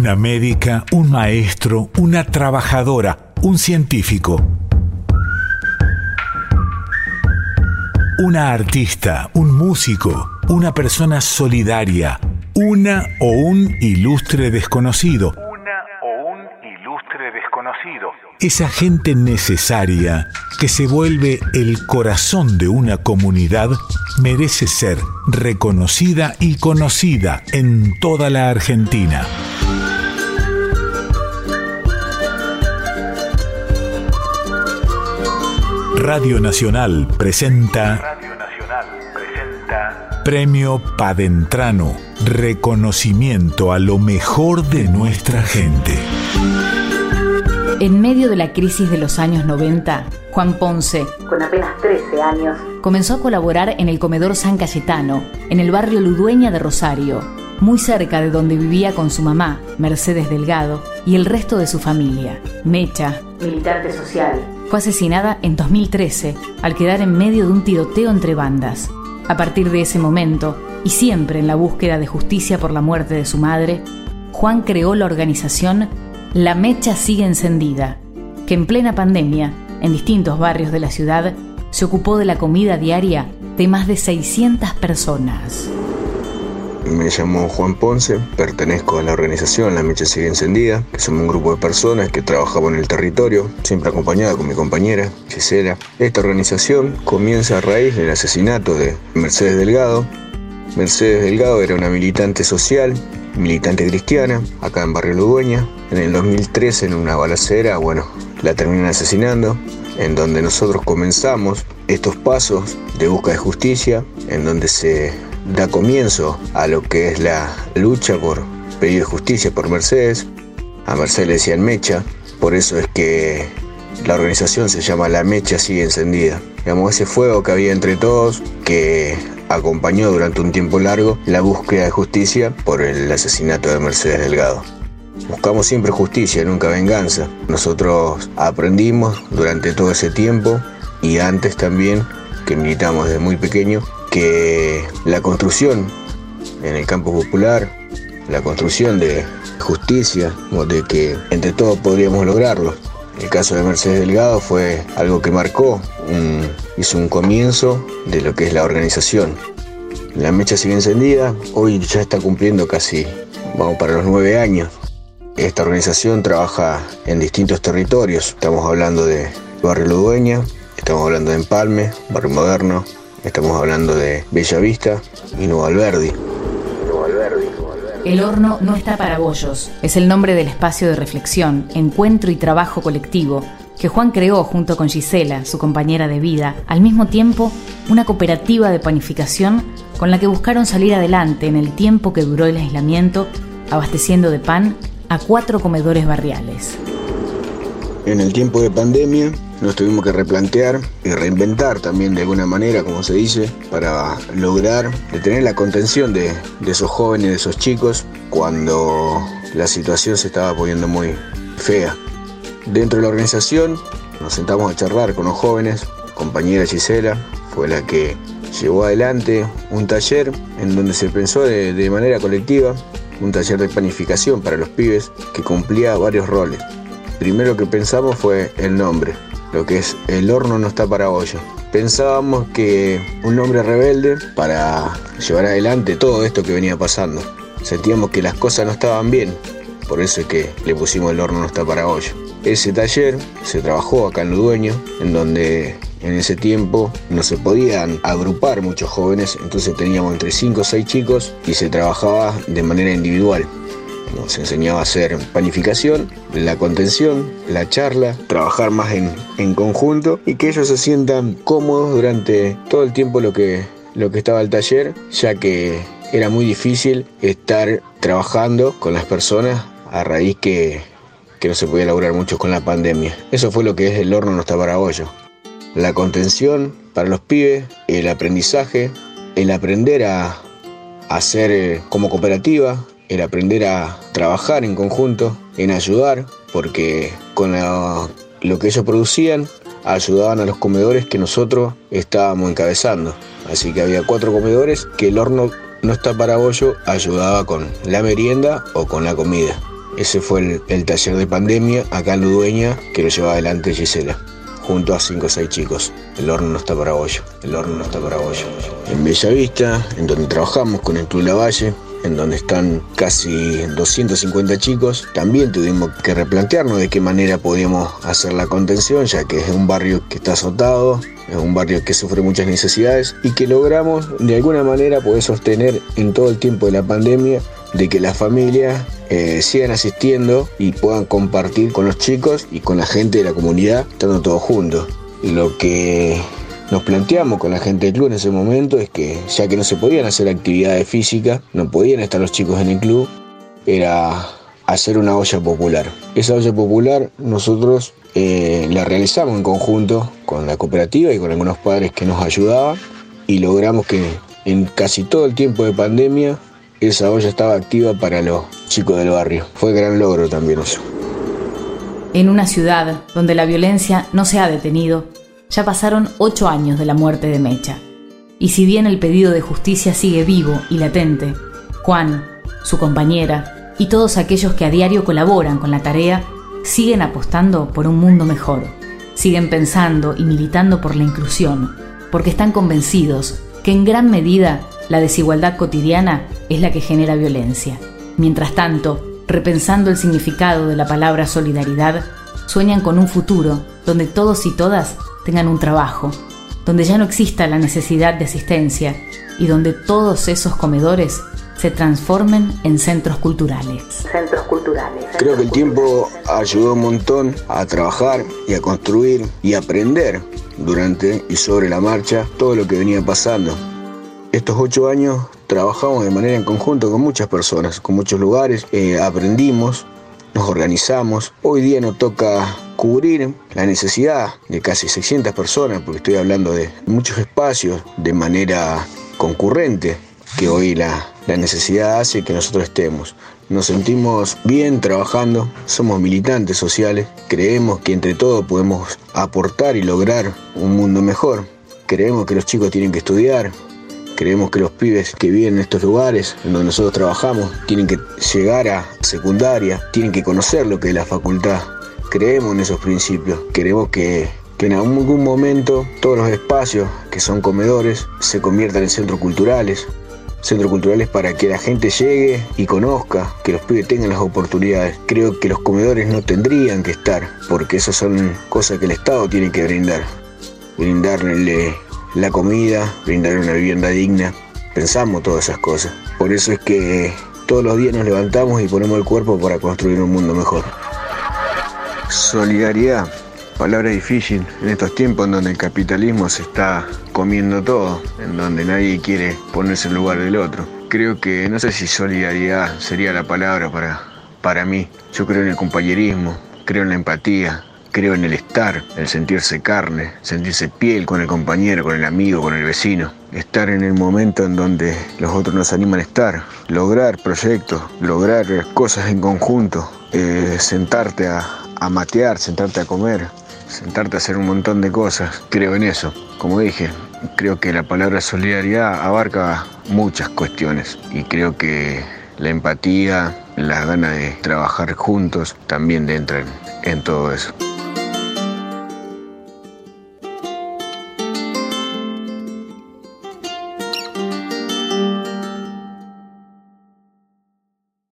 una médica, un maestro, una trabajadora, un científico. Una artista, un músico, una persona solidaria, una o un ilustre desconocido. Una o un ilustre desconocido. Esa gente necesaria que se vuelve el corazón de una comunidad merece ser reconocida y conocida en toda la Argentina. Radio Nacional presenta Radio Nacional presenta Premio Padentrano, reconocimiento a lo mejor de nuestra gente. En medio de la crisis de los años 90, Juan Ponce, con apenas 13 años, comenzó a colaborar en el comedor San Cayetano, en el barrio Ludueña de Rosario, muy cerca de donde vivía con su mamá, Mercedes Delgado, y el resto de su familia. Mecha, militante social, fue asesinada en 2013 al quedar en medio de un tiroteo entre bandas. A partir de ese momento, y siempre en la búsqueda de justicia por la muerte de su madre, Juan creó la organización La Mecha Sigue Encendida, que en plena pandemia, en distintos barrios de la ciudad, se ocupó de la comida diaria de más de 600 personas. Me llamo Juan Ponce, pertenezco a la organización La Mecha Sigue Encendida, que somos un grupo de personas que trabajamos en el territorio, siempre acompañada con mi compañera, Gisela. Esta organización comienza a raíz del asesinato de Mercedes Delgado. Mercedes Delgado era una militante social, militante cristiana, acá en Barrio Ludueña. En el 2013, en una balacera, bueno, la terminan asesinando, en donde nosotros comenzamos estos pasos de búsqueda de justicia, en donde se da comienzo a lo que es la lucha por pedido de justicia por Mercedes. A Mercedes le decían Mecha, por eso es que la organización se llama La Mecha Sigue Encendida. Digamos, ese fuego que había entre todos, que acompañó durante un tiempo largo la búsqueda de justicia por el asesinato de Mercedes Delgado. Buscamos siempre justicia, nunca venganza. Nosotros aprendimos durante todo ese tiempo y antes también, que militamos desde muy pequeño, que la construcción en el campo popular, la construcción de justicia, de que entre todos podríamos lograrlo. El caso de Mercedes Delgado fue algo que marcó, hizo un comienzo de lo que es la organización. La mecha sigue encendida, hoy ya está cumpliendo casi, vamos para los nueve años. Esta organización trabaja en distintos territorios, estamos hablando de Barrio Ludueña, estamos hablando de Empalme, Barrio Moderno, Estamos hablando de Bella Vista y Nuevo Alberdi. El horno no está para bollos. Es el nombre del espacio de reflexión, encuentro y trabajo colectivo que Juan creó junto con Gisela, su compañera de vida, al mismo tiempo una cooperativa de panificación con la que buscaron salir adelante en el tiempo que duró el aislamiento, abasteciendo de pan a cuatro comedores barriales. En el tiempo de pandemia nos tuvimos que replantear y reinventar también de alguna manera, como se dice, para lograr detener la contención de, de esos jóvenes, de esos chicos, cuando la situación se estaba poniendo muy fea. Dentro de la organización nos sentamos a charlar con los jóvenes, compañera Gisela fue la que llevó adelante un taller en donde se pensó de, de manera colectiva, un taller de planificación para los pibes que cumplía varios roles. Primero que pensamos fue el nombre, lo que es el horno no está para olla. Pensábamos que un hombre rebelde para llevar adelante todo esto que venía pasando. Sentíamos que las cosas no estaban bien, por eso es que le pusimos el horno no está para olla. Ese taller se trabajó acá en Ludueño, en donde en ese tiempo no se podían agrupar muchos jóvenes, entonces teníamos entre 5 o 6 chicos y se trabajaba de manera individual. Nos enseñaba a hacer panificación, la contención, la charla, trabajar más en, en conjunto y que ellos se sientan cómodos durante todo el tiempo lo que, lo que estaba el taller, ya que era muy difícil estar trabajando con las personas a raíz que, que no se podía lograr mucho con la pandemia. Eso fue lo que es el horno no está para hoyo. La contención para los pibes, el aprendizaje, el aprender a hacer eh, como cooperativa, el aprender a trabajar en conjunto, en ayudar, porque con lo que ellos producían ayudaban a los comedores que nosotros estábamos encabezando. Así que había cuatro comedores que el horno no está para bollo ayudaba con la merienda o con la comida. Ese fue el, taller de pandemia acá en Ludueña que lo lleva adelante Gisela junto a 5 o 6 chicos. El horno no está para bollo, el horno no está para bollo. En Bellavista, en donde trabajamos con el Club Lavalle, en donde están casi 250 chicos, también tuvimos que replantearnos de qué manera podíamos hacer la contención, ya que es un barrio que está azotado, es un barrio que sufre muchas necesidades y que logramos de alguna manera poder sostener en todo el tiempo de la pandemia de que las familias eh, sigan asistiendo y puedan compartir con los chicos y con la gente de la comunidad, estando todos juntos. Lo que nos planteamos con la gente del club en ese momento es que ya que no se podían hacer actividades físicas, no podían estar los chicos en el club, era hacer una olla popular. Esa olla popular nosotros eh, la realizamos en conjunto con la cooperativa y con algunos padres que nos ayudaban y logramos que en casi todo el tiempo de pandemia esa olla estaba activa para los chicos del barrio. Fue gran logro también eso. En una ciudad donde la violencia no se ha detenido, ya pasaron ocho años de la muerte de Mecha. Y si bien el pedido de justicia sigue vivo y latente, Juan, su compañera y todos aquellos que a diario colaboran con la tarea siguen apostando por un mundo mejor. Siguen pensando y militando por la inclusión, porque están convencidos que en gran medida la desigualdad cotidiana es la que genera violencia. Mientras tanto, repensando el significado de la palabra solidaridad, sueñan con un futuro donde todos y todas tengan un trabajo, donde ya no exista la necesidad de asistencia y donde todos esos comedores se transformen en centros culturales. Centros culturales. Creo que el tiempo ayudó un montón a trabajar y a construir y aprender durante y sobre la marcha todo lo que venía pasando. Estos ocho años trabajamos de manera en conjunto con muchas personas, con muchos lugares, eh, aprendimos, nos organizamos. Hoy día nos toca cubrir la necesidad de casi 600 personas, porque estoy hablando de muchos espacios de manera concurrente, que hoy la, la necesidad hace que nosotros estemos. Nos sentimos bien trabajando, somos militantes sociales, creemos que entre todos podemos aportar y lograr un mundo mejor. Creemos que los chicos tienen que estudiar, Creemos que los pibes que viven en estos lugares, en donde nosotros trabajamos, tienen que llegar a secundaria, tienen que conocer lo que es la facultad. Creemos en esos principios. Queremos que, en algún momento todos los espacios que son comedores se conviertan en centros culturales. Centros culturales para que la gente llegue y conozca, que los pibes tengan las oportunidades. Creo que los comedores no tendrían que estar, porque esas son cosas que el Estado tiene que brindar. Brindarle la comida, brindar una vivienda digna. Pensamos todas esas cosas. Por eso es que todos los días nos levantamos y ponemos el cuerpo para construir un mundo mejor. Solidaridad, palabra difícil en estos tiempos en donde el capitalismo se está comiendo todo, en donde nadie quiere ponerse en lugar del otro. Creo que no sé si solidaridad sería la palabra para, para mí. Yo creo en el compañerismo, creo en la empatía, Creo en el estar, el sentirse carne, sentirse piel con el compañero, con el amigo, con el vecino. Estar en el momento en donde los otros nos animan a estar. Lograr proyectos, lograr cosas en conjunto. Eh, sentarte a, a matear, sentarte a comer, sentarte a hacer un montón de cosas. Creo en eso. Como dije, creo que la palabra solidaridad abarca muchas cuestiones y creo que la empatía, la gana de trabajar juntos también entran en todo eso.